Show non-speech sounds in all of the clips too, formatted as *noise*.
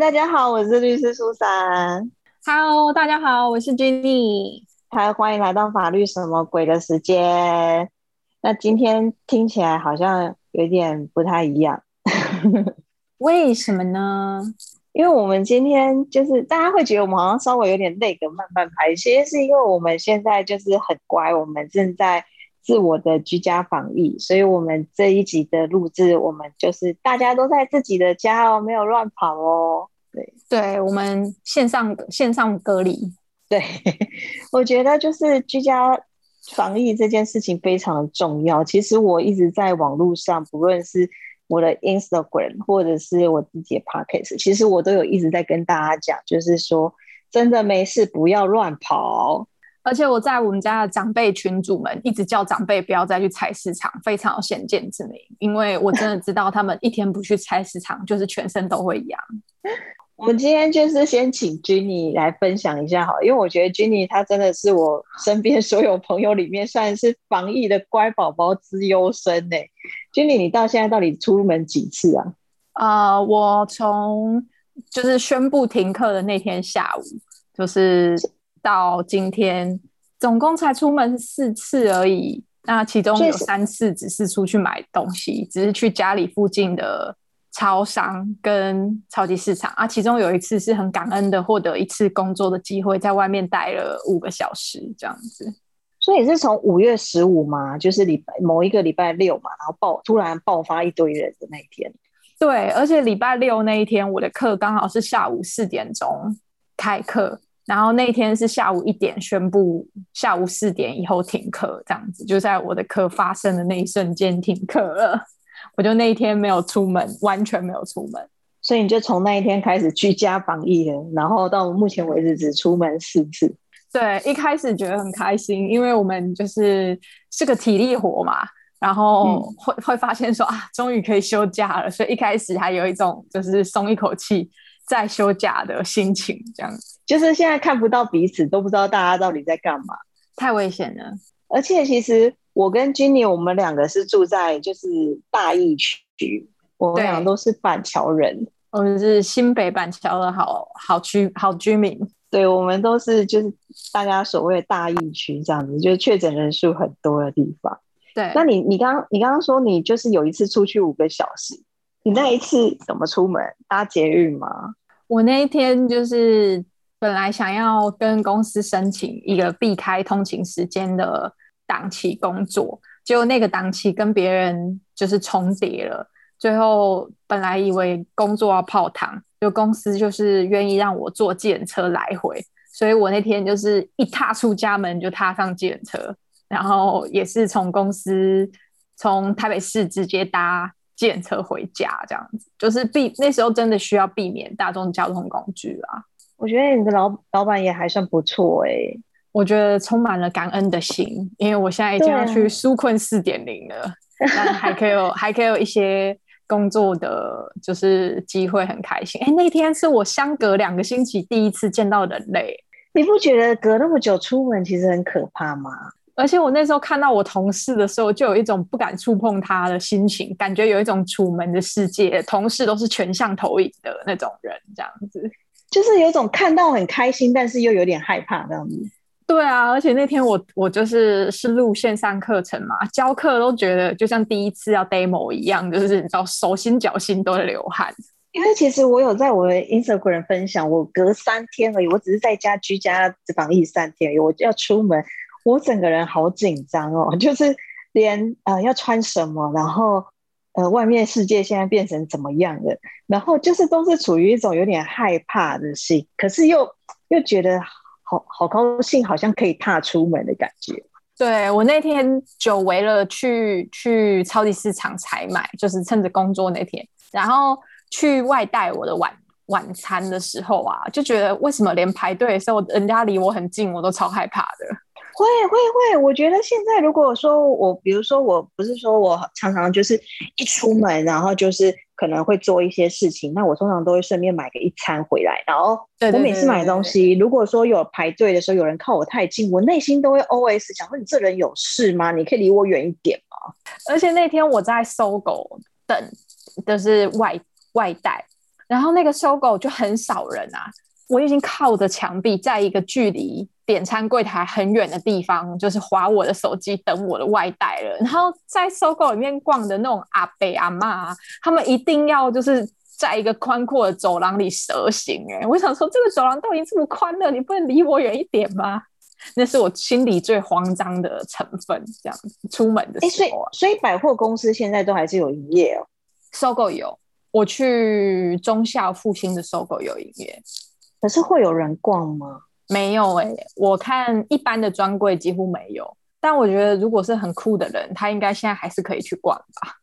大家好，我是律师苏珊。Hello，大家好，我是 Jenny。嗨，欢迎来到法律什么鬼的时间。那今天听起来好像有点不太一样，*laughs* 为什么呢？因为我们今天就是大家会觉得我们好像稍微有点累的慢慢拍，其实是因为我们现在就是很乖，我们正在自我的居家防疫，所以我们这一集的录制，我们就是大家都在自己的家哦，没有乱跑哦。对，对我们线上线上隔离。对，*laughs* 我觉得就是居家防疫这件事情非常的重要。其实我一直在网络上，不论是我的 Instagram 或者是我自己的 Podcast，其实我都有一直在跟大家讲，就是说真的没事，不要乱跑。而且我在我们家的长辈群主们一直叫长辈不要再去菜市场，非常有先见之明，因为我真的知道他们一天不去菜市场，就是全身都会痒。我们今天就是先请 Jenny 来分享一下好，因为我觉得 Jenny 她真的是我身边所有朋友里面算是防疫的乖宝宝之优生呢。Jenny，你到现在到底出门几次啊？呃，我从就是宣布停课的那天下午，就是到今天，总共才出门四次而已。那其中有三次只是出去买东西，只是去家里附近的。超商跟超级市场啊，其中有一次是很感恩的，获得一次工作的机会，在外面待了五个小时这样子。所以是从五月十五嘛，就是礼拜某一个礼拜六嘛，然后爆突然爆发一堆人的那一天。对，而且礼拜六那一天我的课刚好是下午四点钟开课，然后那一天是下午一点宣布下午四点以后停课，这样子就在我的课发生的那一瞬间停课了。我就那一天没有出门，完全没有出门，所以你就从那一天开始居家防疫了，然后到目前为止只出门四次。对，一开始觉得很开心，因为我们就是是个体力活嘛，然后会会发现说啊，终于可以休假了，所以一开始还有一种就是松一口气再休假的心情，这样。就是现在看不到彼此，都不知道大家到底在干嘛，太危险了。而且其实。我跟 Jenny，我们两个是住在就是大义区，我们俩都是板桥人，我们是新北板桥的好好区好居民。对，我们都是就是大家所谓的大义区这样子，就是确诊人数很多的地方。对，那你你刚你刚刚说你就是有一次出去五个小时，你那一次怎么出门？搭捷运吗？我那一天就是本来想要跟公司申请一个避开通勤时间的。档期工作，结果那个档期跟别人就是重叠了。最后本来以为工作要泡汤，就公司就是愿意让我坐计程车来回，所以我那天就是一踏出家门就踏上计程车，然后也是从公司从台北市直接搭计程车回家，这样子就是避那时候真的需要避免大众交通工具啊。我觉得你的老老板也还算不错哎。我觉得充满了感恩的心，因为我现在已经要去纾困四点零了，但还可以有 *laughs* 还可以有一些工作的就是机会，很开心。哎，那天是我相隔两个星期第一次见到人类，你不觉得隔那么久出门其实很可怕吗？而且我那时候看到我同事的时候，就有一种不敢触碰他的心情，感觉有一种楚门的世界，同事都是全向投影的那种人，这样子，就是有种看到很开心，但是又有点害怕这样子。对啊，而且那天我我就是是录线上课程嘛，教课都觉得就像第一次要 demo 一样，就是你知道手心脚心都在流汗。因为其实我有在我的 Instagram 分享，我隔三天而已，我只是在家居家防疫三天而已，我要出门，我整个人好紧张哦，*laughs* 就是连呃要穿什么，然后呃外面世界现在变成怎么样的，然后就是都是处于一种有点害怕的心，可是又又觉得。好好高兴，好像可以踏出门的感觉。对我那天久违了去去超级市场采买，就是趁着工作那天，然后去外带我的晚晚餐的时候啊，就觉得为什么连排队的时候，人家离我很近，我都超害怕的。会会会，我觉得现在如果说我，比如说我不是说我常常就是一出门，然后就是可能会做一些事情，那我通常都会顺便买个一餐回来。然后我每次买东西，如果说有排队的时候，有人靠我太近，我内心都会 OS 想说：你这人有事吗？你可以离我远一点吗？而且那天我在搜狗等，就是外外带，然后那个搜狗就很少人啊，我已经靠着墙壁，在一个距离点餐柜台很远的地方，就是划我的手机等我的外带了。然后在搜狗里面逛的那种阿伯阿妈，他们一定要就是在一个宽阔的走廊里蛇行。哎，我想说，这个走廊都已经这么宽了，你不能离我远一点吗？那是我心里最慌张的成分。这样子出门的时候，所以百货公司现在都还是有营业哦。搜狗有，我去中校复兴的搜狗有营业，可是会有人逛吗？没有哎，我看一般的专柜几乎没有。但我觉得，如果是很酷的人，他应该现在还是可以去逛吧。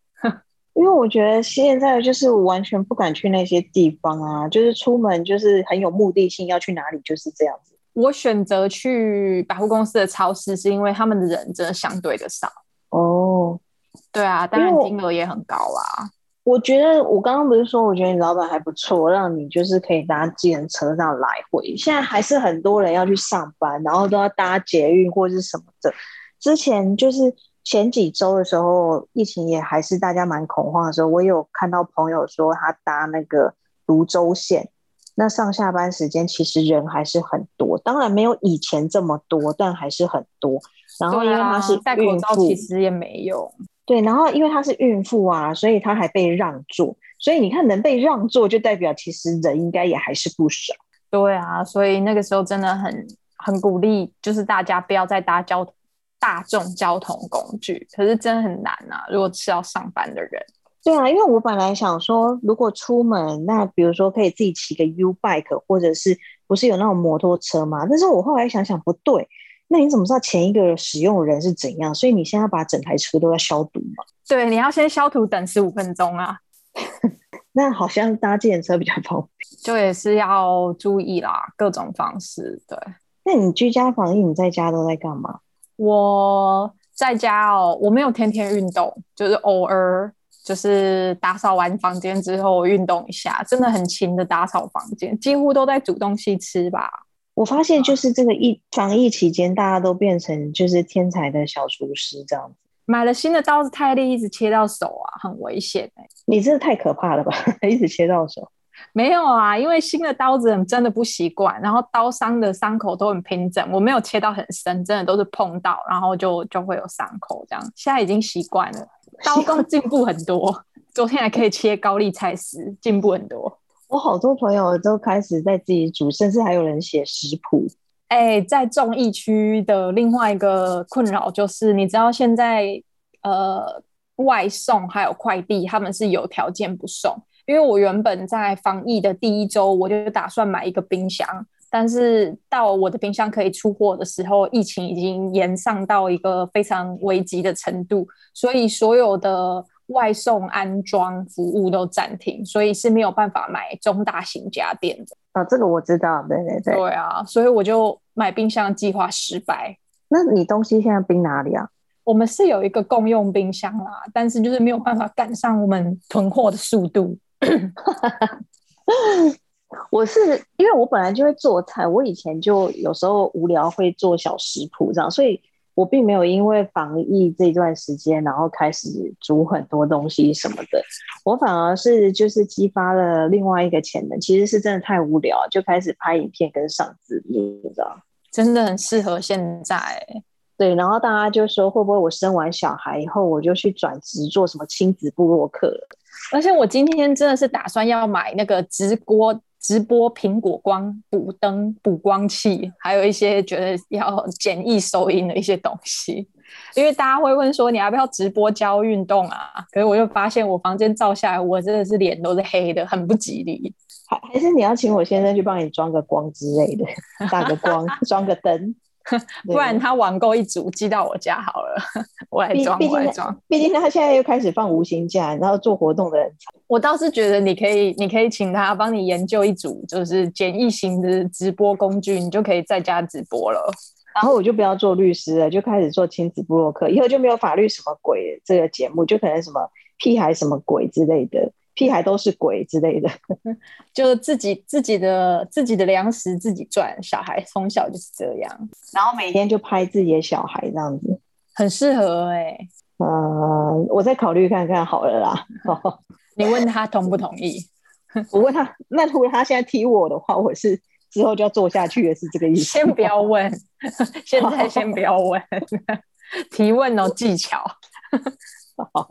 因为我觉得现在就是完全不敢去那些地方啊，就是出门就是很有目的性，要去哪里就是这样子。我选择去百货公司的超市，是因为他们的人真的相对的少。哦，对啊，当然金额也很高啊。我觉得我刚刚不是说，我觉得你老板还不错，让你就是可以搭自行车上来回。现在还是很多人要去上班，然后都要搭捷运或者是什么的。之前就是前几周的时候，疫情也还是大家蛮恐慌的时候，我有看到朋友说他搭那个泸州线，那上下班时间其实人还是很多，当然没有以前这么多，但还是很多。然后因为他是戴口罩，其实也没用。对，然后因为她是孕妇啊，所以她还被让座。所以你看，能被让座，就代表其实人应该也还是不少。对啊，所以那个时候真的很很鼓励，就是大家不要再搭交大众交通工具。可是真的很难啊，如果是要上班的人。对啊，因为我本来想说，如果出门，那比如说可以自己骑个 U bike，或者是不是有那种摩托车嘛？但是我后来想想，不对。那你怎么知道前一个使用人是怎样？所以你现在把整台车都要消毒嘛？对，你要先消毒，等十五分钟啊。*laughs* 那好像搭自行车比较方便，就也是要注意啦，各种方式。对，那你居家防疫，你在家都在干嘛？我在家哦，我没有天天运动，就是偶尔，就是打扫完房间之后运动一下，真的很勤的打扫房间，几乎都在煮东西吃吧。我发现就是这个疫防疫期间，大家都变成就是天才的小厨师这样子。买了新的刀子太利，一直切到手啊，很危险哎！你这太可怕了吧，*laughs* 一直切到手？没有啊，因为新的刀子真的不习惯，然后刀伤的伤口都很平整，我没有切到很深，真的都是碰到，然后就就会有伤口这样。现在已经习惯了，*laughs* 刀工进步很多，*laughs* 昨天还可以切高丽菜丝，进步很多。我好多朋友都开始在自己煮，甚至还有人写食谱。哎，在众疫区的另外一个困扰就是，你知道现在呃外送还有快递，他们是有条件不送。因为我原本在防疫的第一周，我就打算买一个冰箱，但是到我的冰箱可以出货的时候，疫情已经延上到一个非常危急的程度，所以所有的。外送安装服务都暂停，所以是没有办法买中大型家电的啊。这个我知道，对对对。对啊，所以我就买冰箱计划失败。那你东西现在冰哪里啊？我们是有一个共用冰箱啦，但是就是没有办法赶上我们囤货的速度。*laughs* 我是因为我本来就会做菜，我以前就有时候无聊会做小食谱这样，所以。我并没有因为防疫这段时间，然后开始煮很多东西什么的，我反而是就是激发了另外一个潜能，其实是真的太无聊，就开始拍影片跟上字幕，你知道真的很适合现在。对，然后大家就说会不会我生完小孩以后，我就去转职做什么亲子部落客？而且我今天真的是打算要买那个直播。直播苹果光补灯补光器，还有一些觉得要简易收音的一些东西，因为大家会问说你要不要直播教运动啊？可是我又发现我房间照下来，我真的是脸都是黑的，很不吉利。还还是你要请我先生去帮你装个光之类的，*laughs* 打个光，装个灯。*laughs* 不然他网购一组寄到我家好了，*laughs* 我来装，我来装。毕竟他现在又开始放无薪假，然后做活动的人，我倒是觉得你可以，你可以请他帮你研究一组，就是简易型的直播工具，你就可以在家直播了。然后我就不要做律师了，就开始做亲子布洛克，以后就没有法律什么鬼这个节目，就可能什么屁孩什么鬼之类的。屁孩都是鬼之类的，*laughs* 就自己自己的自己的粮食自己赚，小孩从小就是这样，然后每天就拍自己的小孩这样子，很适合哎。呃，我再考虑看看好了啦。*laughs* 你问他同不同意？*laughs* 我问他，那如果他现在踢我的话，我是之后就要做下去的是这个意思？先不要问，现在先不要问，提问哦技巧。好，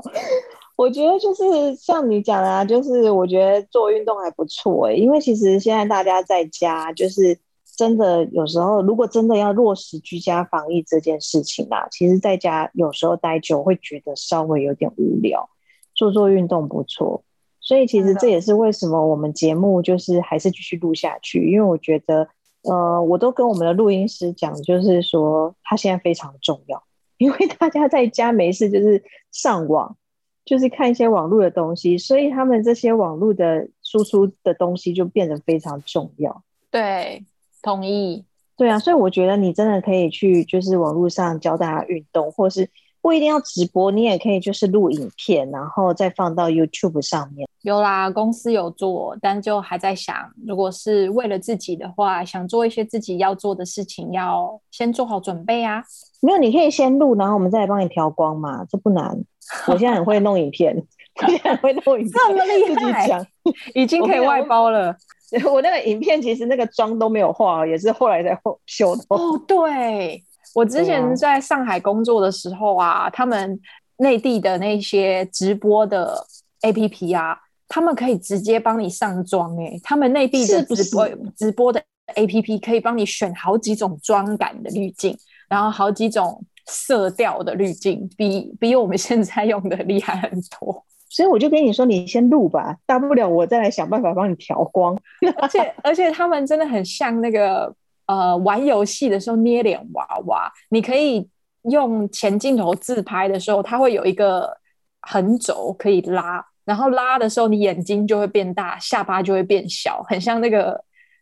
我觉得就是像你讲的，啊，就是我觉得做运动还不错哎，因为其实现在大家在家，就是真的有时候，如果真的要落实居家防疫这件事情啊，其实在家有时候待久会觉得稍微有点无聊，做做运动不错。所以其实这也是为什么我们节目就是还是继续录下去，因为我觉得，呃，我都跟我们的录音师讲，就是说他现在非常重要。因为大家在家没事，就是上网，就是看一些网络的东西，所以他们这些网络的输出的东西就变得非常重要。对，同意。对啊，所以我觉得你真的可以去，就是网络上教大家运动，或是。不一定要直播，你也可以就是录影片，然后再放到 YouTube 上面。有啦，公司有做，但就还在想，如果是为了自己的话，想做一些自己要做的事情，要先做好准备啊。没有，你可以先录，然后我们再来帮你调光嘛，这不难。*laughs* 我现在很会弄影片，*laughs* 我现在会弄影片，这么厉害，已经可以外包了。*laughs* 我那个影片其实那个妆都没有化，也是后来才后修的。哦，对。我之前在上海工作的时候啊，他们内地的那些直播的 A P P 啊，他们可以直接帮你上妆诶。他们内地的直播直播的 A P P 可以帮你选好几种妆感的滤镜，然后好几种色调的滤镜，比比我们现在用的厉害很多。所以我就跟你说，你先录吧，大不了我再来想办法帮你调光。而且而且他们真的很像那个。呃，玩游戏的时候捏脸娃娃，你可以用前镜头自拍的时候，它会有一个横轴可以拉，然后拉的时候，你眼睛就会变大，下巴就会变小，很像那个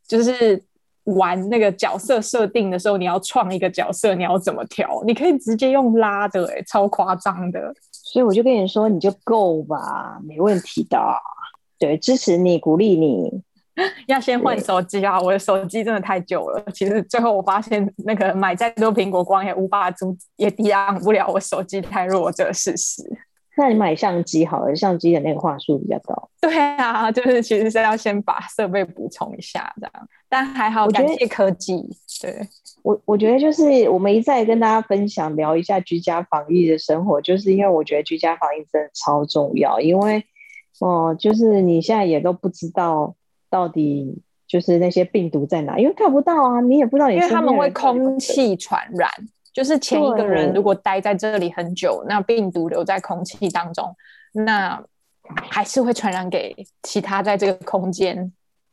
就是玩那个角色设定的时候，你要创一个角色，你要怎么调？你可以直接用拉的，哎，超夸张的。所以我就跟你说，你就够吧，没问题的。对，支持你，鼓励你。*laughs* 要先换手机啊！我的手机真的太旧了。其实最后我发现，那个买再多苹果光也无法阻，也抵挡不了我手机太弱这个事实。那你买相机好了，相机的那个话术比较高。*laughs* 对啊，就是其实是要先把设备补充一下这样。但还好，感谢科技。对我，我觉得就是我们一再跟大家分享聊一下居家防疫的生活，就是因为我觉得居家防疫真的超重要。因为哦，就是你现在也都不知道。到底就是那些病毒在哪？因为看不到啊，你也不知道。因为他们会空气传染，就是前一个人如果待在这里很久，那病毒留在空气当中，那还是会传染给其他在这个空间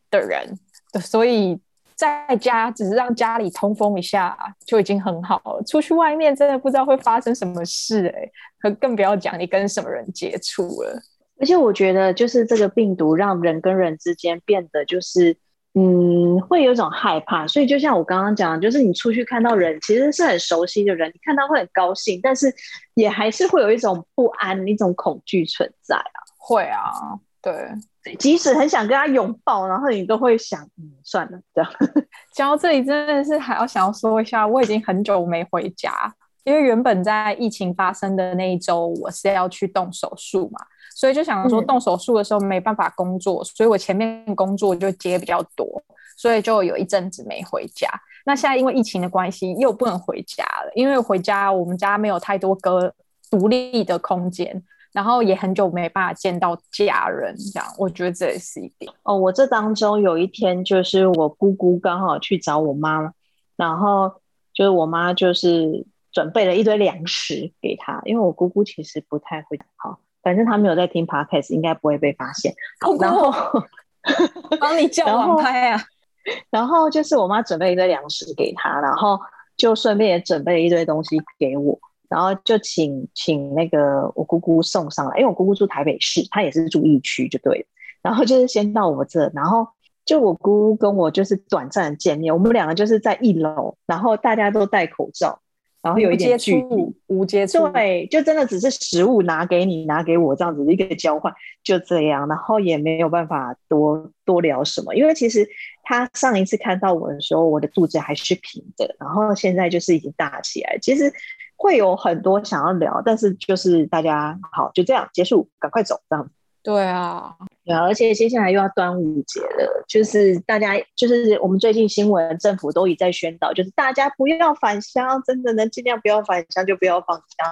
的人。所以在家只是让家里通风一下就已经很好了。出去外面真的不知道会发生什么事哎，可更不要讲你跟什么人接触了。而且我觉得，就是这个病毒让人跟人之间变得就是，嗯，会有一种害怕。所以就像我刚刚讲，就是你出去看到人，其实是很熟悉的人，你看到会很高兴，但是也还是会有一种不安、一种恐惧存在啊。会啊，对，即使很想跟他拥抱，然后你都会想，嗯，算了，这样。*laughs* 讲到这里，真的是还要想要说一下，我已经很久没回家，因为原本在疫情发生的那一周，我是要去动手术嘛。所以就想说动手术的时候没办法工作，所以我前面工作就接比较多，所以就有一阵子没回家。那现在因为疫情的关系又不能回家了，因为回家我们家没有太多个独立的空间，然后也很久没办法见到家人，这样我觉得这也是一点。哦，我这当中有一天就是我姑姑刚好去找我妈，然后就是我妈就是准备了一堆粮食给她，因为我姑姑其实不太会好。反正他没有在听 podcast，应该不会被发现。然后 *laughs* 帮你叫网拍啊，*laughs* 然后就是我妈准备一堆粮食给他，然后就顺便也准备了一堆东西给我，然后就请请那个我姑姑送上来，因为我姑姑住台北市，她也是住疫区，就对。然后就是先到我这，然后就我姑姑跟我就是短暂见面，我们两个就是在一楼，然后大家都戴口罩。然后有一点距离，无接触，对，就真的只是食物拿给你，拿给我这样子一个交换，就这样，然后也没有办法多多聊什么，因为其实他上一次看到我的时候，我的肚子还是平的，然后现在就是已经大起来，其实会有很多想要聊，但是就是大家好，就这样结束，赶快走这样。对啊，对啊，而且接下来又要端午节了，就是大家就是我们最近新闻政府都已在宣导，就是大家不要返乡，真的能尽量不要返乡就不要返乡，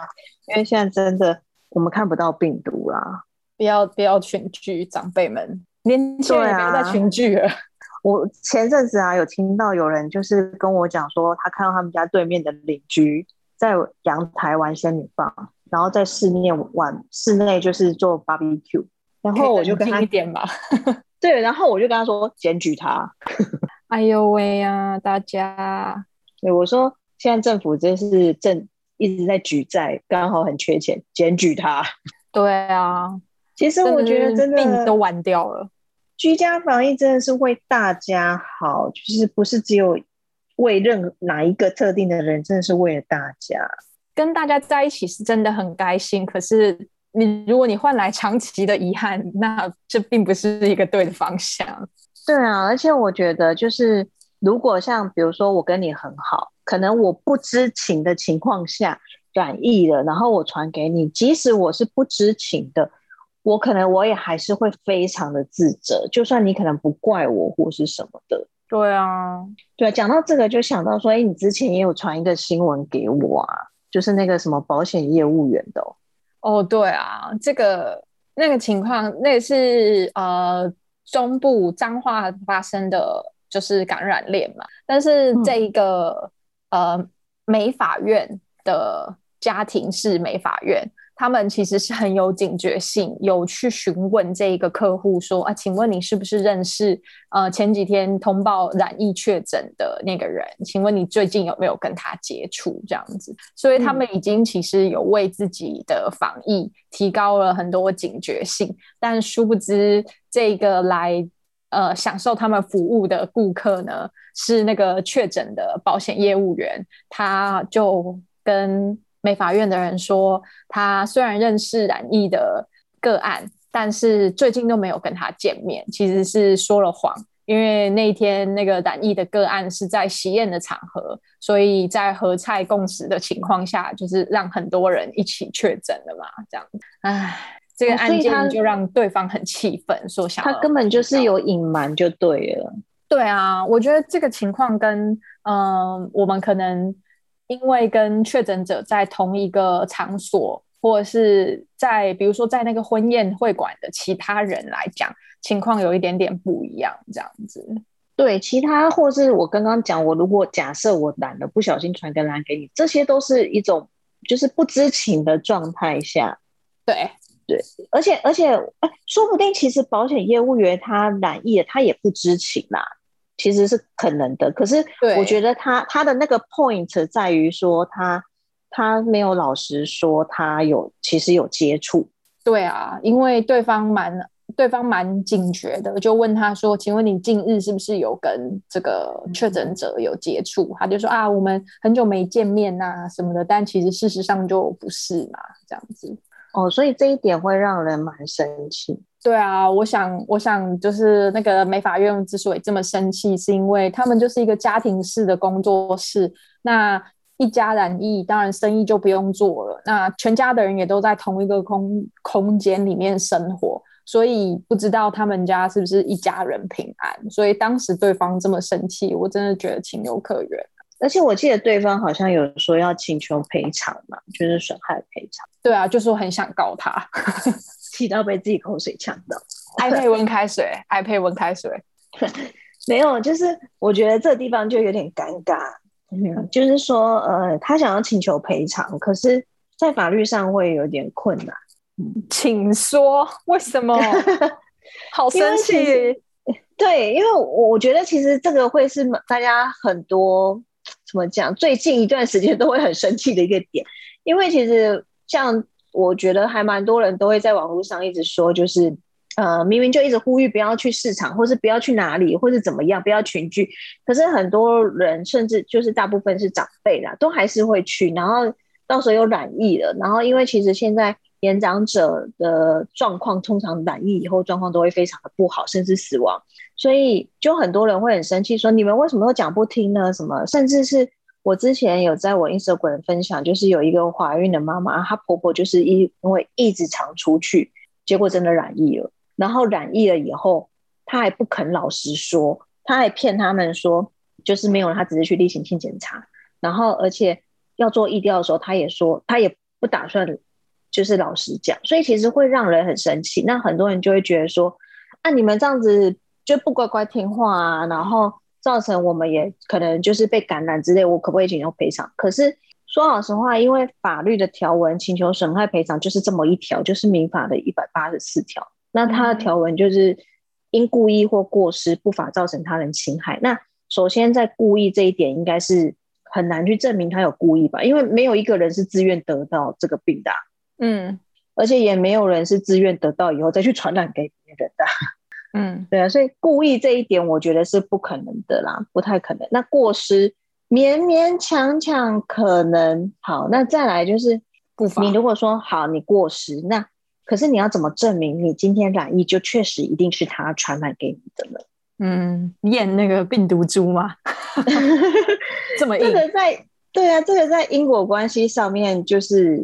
因为现在真的我们看不到病毒啦，不要不要群聚，长辈们年轻人不要再群聚了。*laughs* 我前阵子啊有听到有人就是跟我讲说，他看到他们家对面的邻居在阳台玩仙女棒，然后在室内玩室内就是做 barbecue。然后我就跟他一点吧，*laughs* 对，然后我就跟他说检举他。*laughs* 哎呦喂呀，大家，对我说现在政府真是正一直在举债，刚好很缺钱，检举他。对啊，*laughs* 其实我觉得真的命都完掉了。居家防疫真的是为大家好，就是不是只有为任哪一个特定的人，真的是为了大家。跟大家在一起是真的很开心，可是。你如果你换来长期的遗憾，那这并不是一个对的方向。对啊，而且我觉得，就是如果像比如说我跟你很好，可能我不知情的情况下转移了，然后我传给你，即使我是不知情的，我可能我也还是会非常的自责，就算你可能不怪我或是什么的。对啊，对，讲到这个就想到说，哎，你之前也有传一个新闻给我啊，就是那个什么保险业务员的。哦，对啊，这个那个情况，那是呃中部彰化发生的，就是感染链嘛。但是这一个呃美法院的家庭是美法院。他们其实是很有警觉性，有去询问这一个客户说啊，请问你是不是认识呃前几天通报染疫确诊的那个人？请问你最近有没有跟他接触？这样子，所以他们已经其实有为自己的防疫提高了很多警觉性，但殊不知这个来呃享受他们服务的顾客呢，是那个确诊的保险业务员，他就跟。美法院的人说，他虽然认识染疫的个案，但是最近都没有跟他见面，其实是说了谎。因为那一天那个染疫的个案是在喜宴的场合，所以在合菜共食的情况下，就是让很多人一起确诊了嘛。这样，唉，这个案件就让对方很气愤，说想他根本就是有隐瞒就对了。对啊，我觉得这个情况跟嗯，我们可能。因为跟确诊者在同一个场所，或者是在比如说在那个婚宴会馆的其他人来讲，情况有一点点不一样，这样子。对，其他或是我刚刚讲，我如果假设我懒了，不小心传个蓝给你，这些都是一种就是不知情的状态下。对对，而且而且，哎，说不定其实保险业务员他染疫了，他也不知情啦。其实是可能的，可是我觉得他他的那个 point 在于说他他没有老实说他有其实有接触。对啊，因为对方蛮对方蛮警觉的，就问他说：“请问你近日是不是有跟这个确诊者有接触？”他就说：“啊，我们很久没见面呐什么的。”但其实事实上就不是嘛，这样子。哦，所以这一点会让人蛮生气。对啊，我想，我想就是那个美法院之所以这么生气，是因为他们就是一个家庭式的工作室，那一家染疫，当然生意就不用做了。那全家的人也都在同一个空空间里面生活，所以不知道他们家是不是一家人平安。所以当时对方这么生气，我真的觉得情有可原。而且我记得对方好像有说要请求赔偿嘛，就是损害赔偿。对啊，就是我很想告他。气到被自己口水呛到，爱配温开水，爱配温开水，*laughs* 没有，就是我觉得这地方就有点尴尬，嗯，就是说，呃，他想要请求赔偿，可是，在法律上会有点困难。请说为什么？*laughs* 好生气，*laughs* 对，因为我我觉得其实这个会是大家很多怎么讲，最近一段时间都会很生气的一个点，因为其实像。我觉得还蛮多人都会在网络上一直说，就是呃，明明就一直呼吁不要去市场，或是不要去哪里，或是怎么样，不要群聚。可是很多人，甚至就是大部分是长辈啦，都还是会去。然后到时候又染疫了，然后因为其实现在年长者的状况，通常染疫以后状况都会非常的不好，甚至死亡。所以就很多人会很生气，说你们为什么都讲不听呢？什么，甚至是。我之前有在我 Instagram 分享，就是有一个怀孕的妈妈，她婆婆就是因因为一直常出去，结果真的染疫了。然后染疫了以后，她还不肯老实说，她还骗他们说就是没有，她只是去例行性检查，然后而且要做疫调的时候，她也说她也不打算就是老实讲，所以其实会让人很生气。那很多人就会觉得说，啊，你们这样子就不乖乖听话啊，然后造成我们也可能就是被感染之类，我可不可以请求赔偿？可是。说老实话，因为法律的条文请求损害赔偿就是这么一条，就是民法的一百八十四条。那它的条文就是因故意或过失不法造成他人侵害。那首先在故意这一点，应该是很难去证明他有故意吧？因为没有一个人是自愿得到这个病的，嗯，而且也没有人是自愿得到以后再去传染给别人的，嗯，对啊，所以故意这一点，我觉得是不可能的啦，不太可能。那过失。勉勉强强可能好，那再来就是不法。你如果说好，你过失，那可是你要怎么证明你今天染疫就确实一定是他传染给你的呢？嗯，验那个病毒株吗？*laughs* 这么硬？这个在对啊，这个在因果关系上面，就是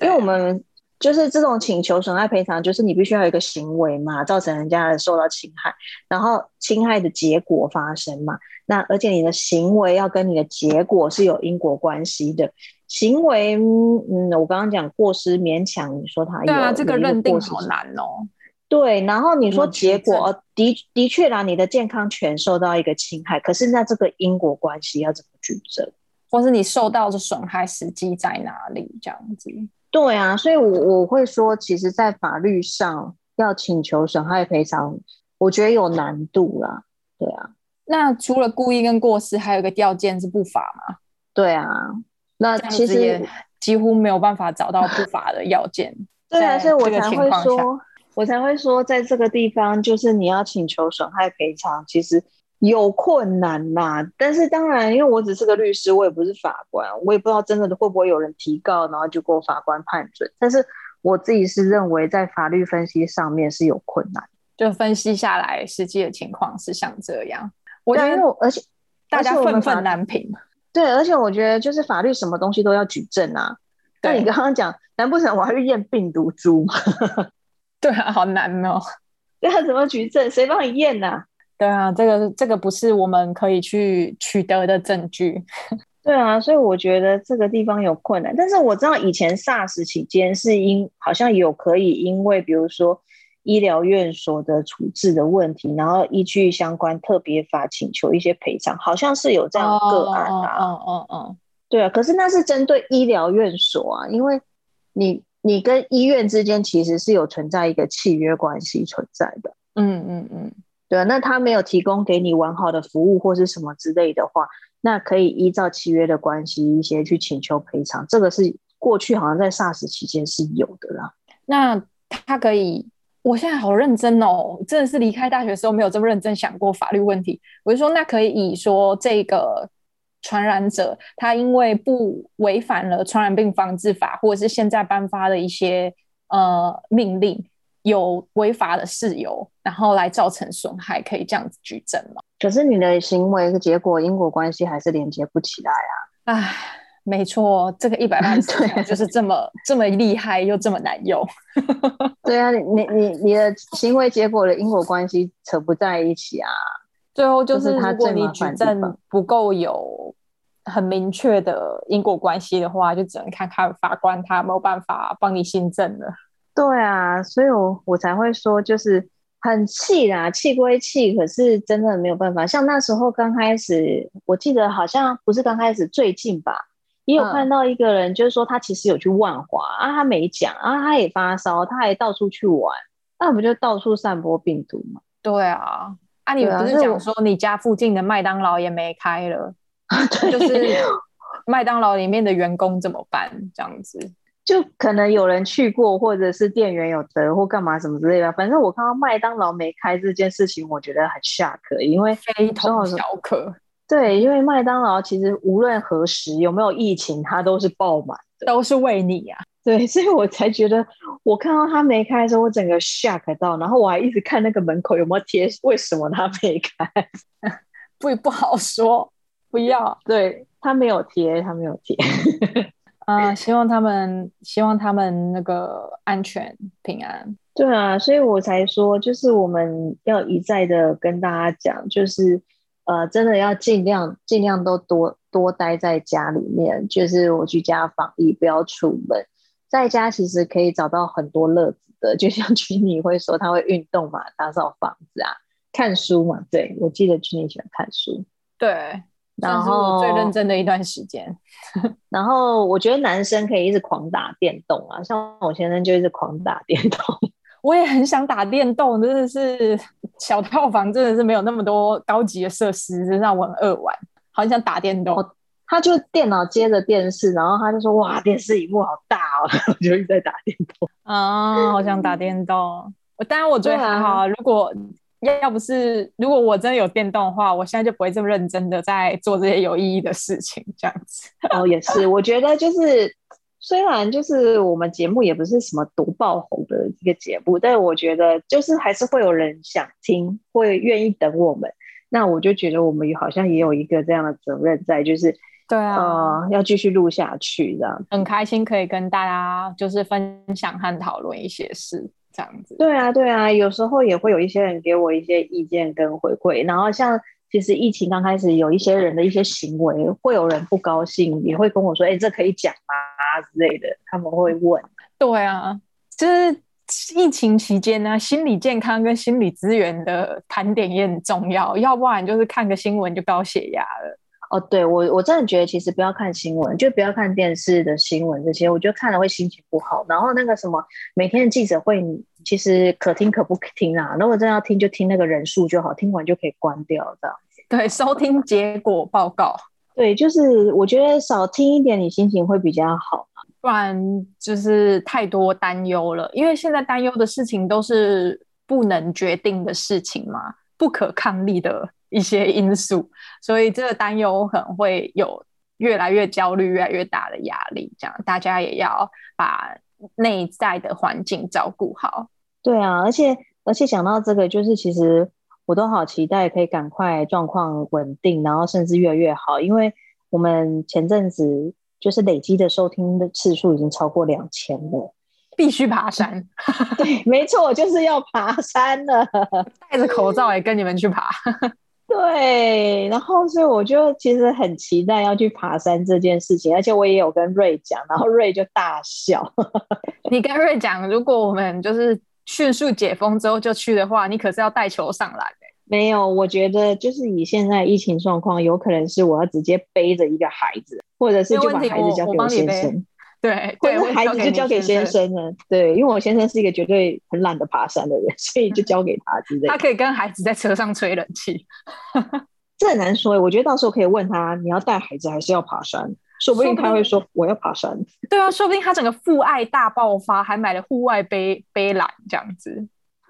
因为我们就是这种请求损害赔偿，就是你必须要有一个行为嘛，造成人家受到侵害，然后侵害的结果发生嘛。那而且你的行为要跟你的结果是有因果关系的。行为，嗯，我刚刚讲过失勉强，你说他有，对啊，这个认定好难哦。对，然后你说结果，的的确啦，你的健康权受到一个侵害，可是那这个因果关系要怎么举证，或是你受到的损害时机在哪里？这样子。对啊，所以，我我会说，其实，在法律上要请求损害赔偿，我觉得有难度啦。对啊。那除了故意跟过失，还有一个条件是不法吗？对啊，那其实也几乎没有办法找到不法的要件。*laughs* 对啊，所以我才会说，我才会说，在这个地方，就是你要请求损害赔偿，其实有困难呐。但是当然，因为我只是个律师，我也不是法官，我也不知道真的会不会有人提告，然后就给我法官判准。但是我自己是认为，在法律分析上面是有困难，就分析下来实际的情况是像这样。我觉得，而且大家愤愤难平。对，而且我觉得，就是法律什么东西都要举证啊。那你刚刚讲，难不成我还去验病毒株吗？*laughs* 对啊，好难哦。对啊，怎么举证？谁帮你验呢？对啊，这个这个不是我们可以去取得的证据。*laughs* 对啊，所以我觉得这个地方有困难。但是我知道以前 SARS 期间是因好像有可以，因为比如说。医疗院所的处置的问题，然后依据相关特别法请求一些赔偿，好像是有这样个案啊。哦哦哦，对啊，可是那是针对医疗院所啊，因为你你跟医院之间其实是有存在一个契约关系存在的。嗯嗯嗯，对啊，那他没有提供给你完好的服务或是什么之类的话，那可以依照契约的关系一些去请求赔偿。这个是过去好像在 SARS 期间是有的啦。那他可以。我现在好认真哦，真的是离开大学时候没有这么认真想过法律问题。我就说，那可以以说这个传染者他因为不违反了传染病防治法，或者是现在颁发的一些呃命令有违法的事由，然后来造成损害，可以这样子举证吗？可是你的行为结果因果关系还是连接不起来啊！唉。没错，这个一百万 *laughs* 对，就是这么这么厉害又这么难用。*laughs* 对啊，你你你你的行为结果的因果关系扯不在一起啊。最后就是如果你举证不够有很明确的因果关系的话，就只能看看法官他有没有办法帮你新证了。对啊，所以我我才会说就是很气啦，气归气，可是真的没有办法。像那时候刚开始，我记得好像不是刚开始，最近吧。也有看到一个人，就是说他其实有去万华啊，他没讲啊，他也发烧，他还到处去玩，那不就到处散播病毒吗？对啊，啊，你不是讲说你家附近的麦当劳也没开了，*laughs* 就是麦当劳里面的员工怎么办？这样子，就可能有人去过，或者是店员有得或干嘛什么之类的。反正我看到麦当劳没开这件事情，我觉得很 shock，因为非同小可。对，因为麦当劳其实无论何时有没有疫情，它都是爆满的，都是为你啊。对，所以我才觉得，我看到他没开的时候，我整个 shock 到，然后我还一直看那个门口有没有贴，为什么他没开？不不好说，不要。对他没有贴，他没有贴。啊，希望他们，希望他们那个安全平安。对啊，所以我才说，就是我们要一再的跟大家讲，就是呃，真的要尽量尽量都多多待在家里面，就是我居家防疫，不要出门。在家其实可以找到很多乐子的，就像 *laughs* 君妮会说，他会运动嘛，打扫房子啊，看书嘛。对我记得君妮喜欢看书，对，然后最认真的一段时间。*laughs* 然后我觉得男生可以一直狂打电动啊，像我先生就一直狂打电动。*laughs* 我也很想打电动，真的是小套房真的是没有那么多高级的设施，真让我很饿玩，好想打电动。他就电脑接着电视，然后他就说：“哇，电视荧幕好大哦！” *laughs* 我就一直在打电动啊，好想打电动。当然我觉得还好，啊如果要不是如果我真的有电动的话，我现在就不会这么认真的在做这些有意义的事情。这样子哦，也是。*laughs* 我觉得就是虽然就是我们节目也不是什么独爆红的一个节目，但是我觉得就是还是会有人想听，会愿意等我们。那我就觉得我们好像也有一个这样的责任在，就是。对啊，要继续录下去，这样很开心可以跟大家就是分享和讨论一些事，这样子。对啊，对啊，有时候也会有一些人给我一些意见跟回馈，然后像其实疫情刚开始，有一些人的一些行为，会有人不高兴，也会跟我说：“哎，这可以讲吗？”之类的，他们会问。对啊，就是疫情期间呢，心理健康跟心理资源的盘点也很重要，要不然就是看个新闻就高血压了。哦，对我我真的觉得其实不要看新闻，就不要看电视的新闻这些，我觉得看了会心情不好。然后那个什么每天的记者会，其实可听可不听啊。如果真要听，就听那个人数就好，听完就可以关掉这样。对，收听结果报告。对，就是我觉得少听一点，你心情会比较好，不然就是太多担忧了。因为现在担忧的事情都是不能决定的事情嘛，不可抗力的。一些因素，所以这个担忧可能会有越来越焦虑、越来越大的压力。这样大家也要把内在的环境照顾好。对啊，而且而且想到这个，就是其实我都好期待可以赶快状况稳定，然后甚至越来越好。因为我们前阵子就是累积的收听的次数已经超过两千了。必须爬山，*laughs* 对，没错，就是要爬山了。戴着口罩也跟你们去爬。对，然后所以我就其实很期待要去爬山这件事情，而且我也有跟瑞讲，然后瑞就大笑。*laughs* 你跟瑞讲，如果我们就是迅速解封之后就去的话，你可是要带球上来的。没有，我觉得就是以现在疫情状况，有可能是我要直接背着一个孩子，或者是就把孩子交给我先生。对，*laughs* 或者孩子就交给先生了。对，因为我先生是一个绝对很懒得爬山的人，所以就交给他之类。他可以跟孩子在车上吹冷气，*laughs* 这很难说。我觉得到时候可以问他，你要带孩子还是要爬山？说不定他会说我要爬山。*laughs* 对啊，说不定他整个父爱大爆发，还买了户外背背篮这样子。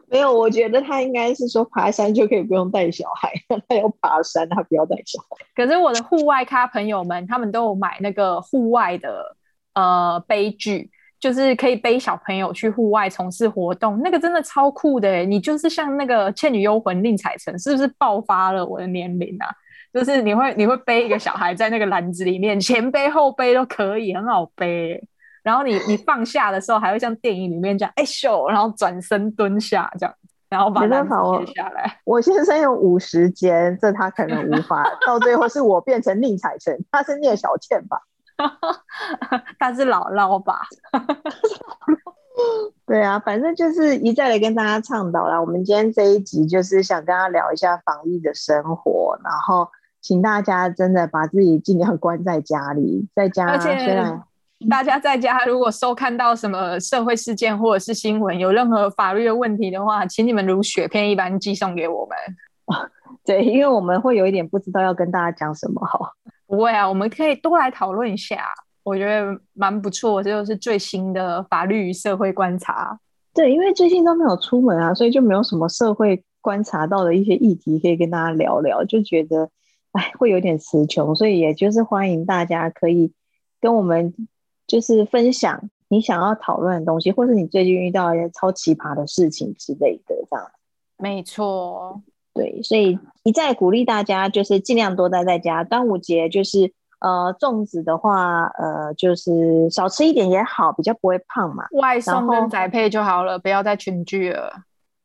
没有，我觉得他应该是说爬山就可以不用带小孩，他要爬山他不要带小孩。可是我的户外咖朋友们，他们都有买那个户外的。呃，悲剧就是可以背小朋友去户外从事活动，那个真的超酷的。你就是像那个《倩女幽魂》宁采臣，是不是爆发了我的年龄啊？就是你会你会背一个小孩在那个篮子里面，前背后背都可以，很好背。然后你你放下的时候，还会像电影里面这样哎咻，然后转身蹲下这样，然后把篮子接下来。我先生有五十肩，这他可能无法。到最后是我变成宁采臣，他是聂小倩吧？*laughs* 他是姥姥吧？*laughs* 对啊，反正就是一再的跟大家倡导啦。我们今天这一集就是想跟大家聊一下防疫的生活，然后请大家真的把自己尽量关在家里，在家。*laughs* 而且大家在家如果收看到什么社会事件或者是新闻，有任何法律的问题的话，请你们如雪片一般寄送给我们。对，因为我们会有一点不知道要跟大家讲什么哈。不会啊，我们可以多来讨论一下，我觉得蛮不错。这就是最新的法律与社会观察。对，因为最近都没有出门啊，所以就没有什么社会观察到的一些议题可以跟大家聊聊，就觉得哎会有点词穷，所以也就是欢迎大家可以跟我们就是分享你想要讨论的东西，或是你最近遇到一些超奇葩的事情之类的，这样。没错。对，所以一再鼓励大家，就是尽量多待在家。端午节就是呃，粽子的话，呃，就是少吃一点也好，比较不会胖嘛。外送跟宅配就好了，不要再群聚了。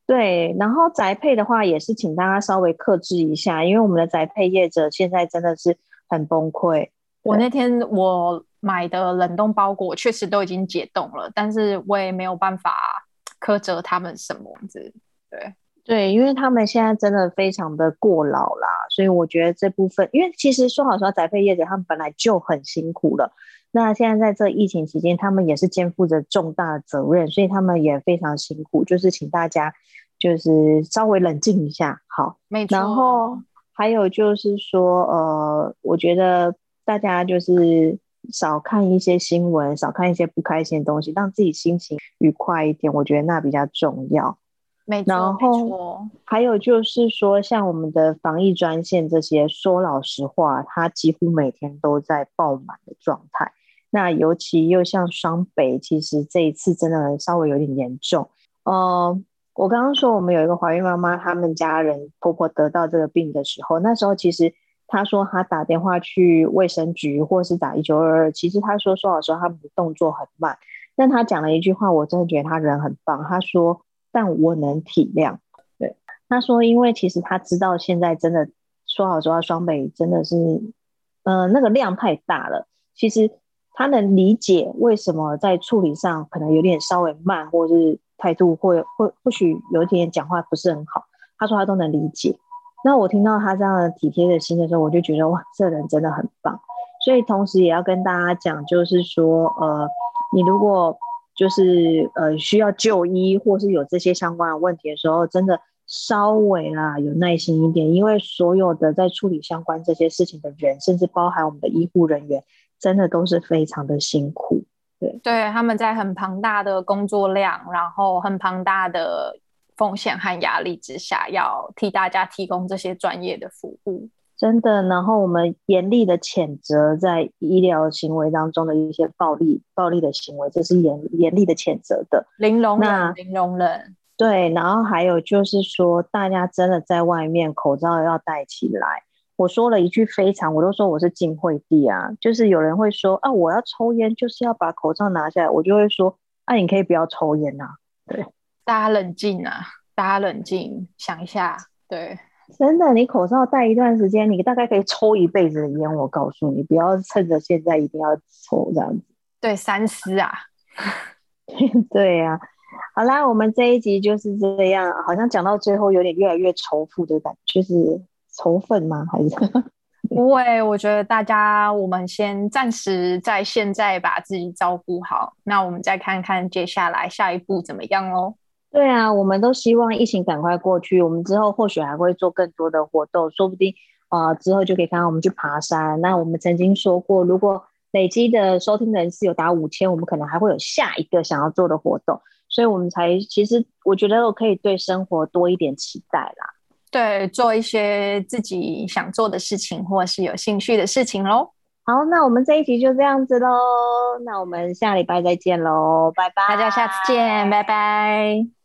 对，然后宅配的话，也是请大家稍微克制一下，因为我们的宅配业者现在真的是很崩溃。我那天我买的冷冻包裹确实都已经解冻了，但是我也没有办法苛责他们什么子。对对，因为他们现在真的非常的过劳啦，所以我觉得这部分，因为其实说好说宅配业者他们本来就很辛苦了，那现在在这疫情期间，他们也是肩负着重大的责任，所以他们也非常辛苦，就是请大家。就是稍微冷静一下，好，没错。然后还有就是说，呃，我觉得大家就是少看一些新闻，少看一些不开心的东西，让自己心情愉快一点。我觉得那比较重要。没错，然后还有就是说，像我们的防疫专线这些，说老实话，它几乎每天都在爆满的状态。那尤其又像双北，其实这一次真的稍微有点严重，呃。我刚刚说我们有一个怀孕妈妈，他们家人婆婆得到这个病的时候，那时候其实她说她打电话去卫生局或是打一九二二，其实她说说老实话，他们的动作很慢。但她讲了一句话，我真的觉得她人很棒。她说：“但我能体谅。”对，他说，因为其实他知道现在真的说好说话，双北真的是，呃，那个量太大了。其实他能理解为什么在处理上可能有点稍微慢，或者是。态度或或或许有点讲话不是很好，他说他都能理解。那我听到他这样的体贴的心的时候，我就觉得哇，这人真的很棒。所以同时也要跟大家讲，就是说，呃，你如果就是呃需要就医或是有这些相关的问题的时候，真的稍微啦有耐心一点，因为所有的在处理相关这些事情的人，甚至包含我们的医护人员，真的都是非常的辛苦。对，对，他们在很庞大的工作量，然后很庞大的风险和压力之下，要替大家提供这些专业的服务，真的。然后我们严厉的谴责在医疗行为当中的一些暴力、暴力的行为，这是严严厉的谴责的，零容忍，零容忍。对，然后还有就是说，大家真的在外面口罩要戴起来。我说了一句非常，我都说我是晋惠帝啊，就是有人会说啊，我要抽烟，就是要把口罩拿下来，我就会说，啊，你可以不要抽烟呐。对，大家冷静啊，大家冷静，想一下，对，真的，你口罩戴一段时间，你大概可以抽一辈子的烟。我告诉你，不要趁着现在一定要抽这样子。对，三思啊。*laughs* 对呀，好啦，我们这一集就是这样，好像讲到最后有点越来越仇富的感觉，就是。仇恨吗？还是不会？我觉得大家，我们先暂时在现在把自己照顾好，那我们再看看接下来下一步怎么样哦。对啊，我们都希望疫情赶快过去，我们之后或许还会做更多的活动，说不定啊之后就可以看到我们去爬山。那我们曾经说过，如果累积的收听人次有达五千，我们可能还会有下一个想要做的活动，所以我们才其实我觉得我可以对生活多一点期待啦。对，做一些自己想做的事情，或是有兴趣的事情喽。好，那我们这一集就这样子喽。那我们下礼拜再见喽，拜拜！大家下次见，拜拜。